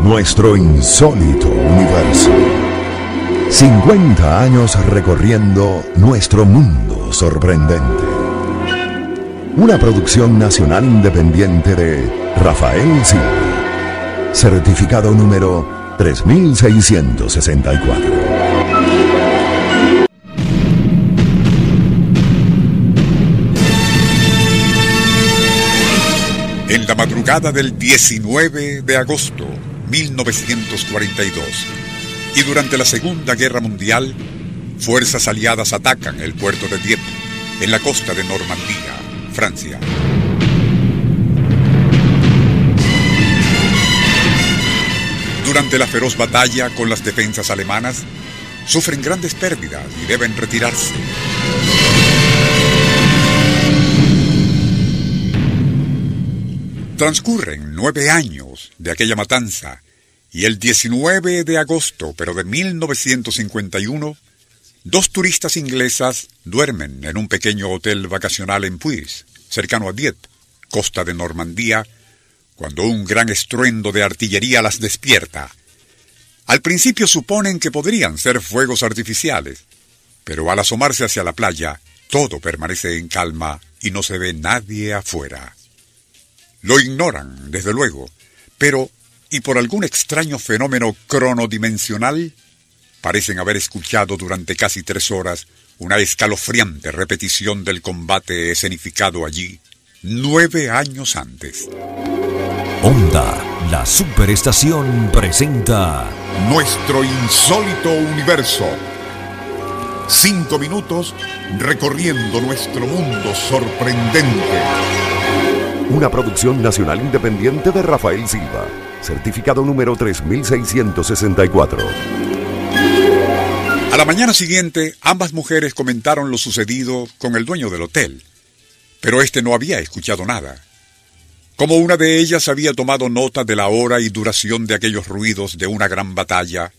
Nuestro insólito universo. 50 años recorriendo nuestro mundo sorprendente. Una producción nacional independiente de Rafael Silva. Certificado número 3664. En la madrugada del 19 de agosto 1942 y durante la Segunda Guerra Mundial, fuerzas aliadas atacan el puerto de Dieppe, en la costa de Normandía, Francia. Durante la feroz batalla con las defensas alemanas, sufren grandes pérdidas y deben retirarse. Transcurren nueve años de aquella matanza y el 19 de agosto, pero de 1951, dos turistas inglesas duermen en un pequeño hotel vacacional en Puis, cercano a Dieppe, costa de Normandía, cuando un gran estruendo de artillería las despierta. Al principio suponen que podrían ser fuegos artificiales, pero al asomarse hacia la playa, todo permanece en calma y no se ve nadie afuera. Lo ignoran, desde luego, pero, y por algún extraño fenómeno cronodimensional, parecen haber escuchado durante casi tres horas una escalofriante repetición del combate escenificado allí nueve años antes. Onda, la superestación presenta Nuestro insólito universo. Cinco minutos recorriendo nuestro mundo sorprendente. Una producción nacional independiente de Rafael Silva. Certificado número 3664. A la mañana siguiente, ambas mujeres comentaron lo sucedido con el dueño del hotel, pero este no había escuchado nada. Como una de ellas había tomado nota de la hora y duración de aquellos ruidos de una gran batalla,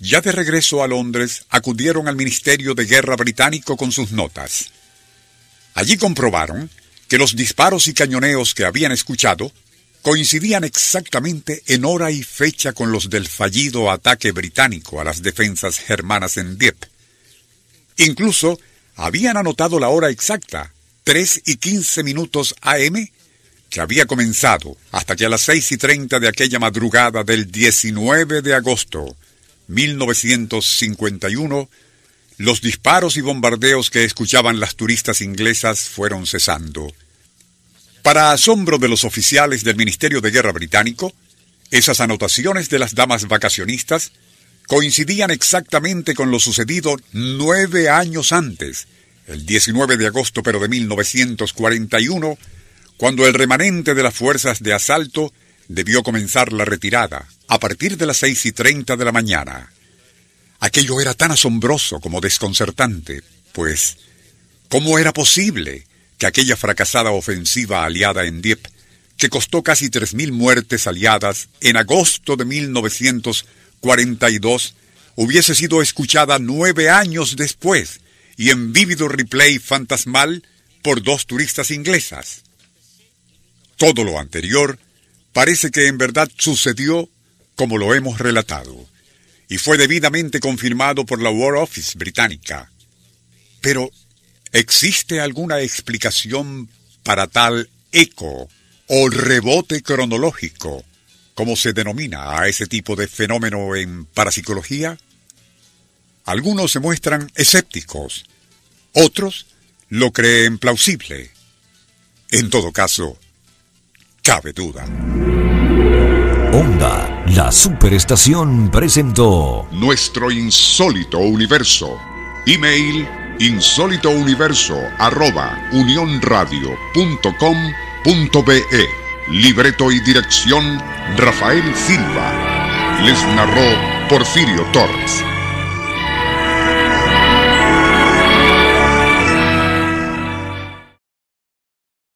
ya de regreso a Londres acudieron al Ministerio de Guerra británico con sus notas. Allí comprobaron que los disparos y cañoneos que habían escuchado coincidían exactamente en hora y fecha con los del fallido ataque británico a las defensas germanas en Dieppe. Incluso habían anotado la hora exacta, 3 y 15 minutos AM, que había comenzado hasta que a las 6 y 30 de aquella madrugada del 19 de agosto 1951 los disparos y bombardeos que escuchaban las turistas inglesas fueron cesando. Para asombro de los oficiales del Ministerio de Guerra británico, esas anotaciones de las damas vacacionistas coincidían exactamente con lo sucedido nueve años antes, el 19 de agosto pero de 1941, cuando el remanente de las fuerzas de asalto debió comenzar la retirada a partir de las seis y treinta de la mañana. Aquello era tan asombroso como desconcertante, pues, ¿cómo era posible que aquella fracasada ofensiva aliada en Dieppe, que costó casi 3.000 muertes aliadas en agosto de 1942, hubiese sido escuchada nueve años después y en vívido replay fantasmal por dos turistas inglesas? Todo lo anterior parece que en verdad sucedió como lo hemos relatado y fue debidamente confirmado por la War Office británica. Pero, ¿existe alguna explicación para tal eco o rebote cronológico, como se denomina a ese tipo de fenómeno en parapsicología? Algunos se muestran escépticos, otros lo creen plausible. En todo caso, cabe duda. Onda, la superestación presentó Nuestro insólito universo. Email insólitouniverso arroba unionradio.com.be. Libreto y dirección Rafael Silva. Les narró Porfirio Torres.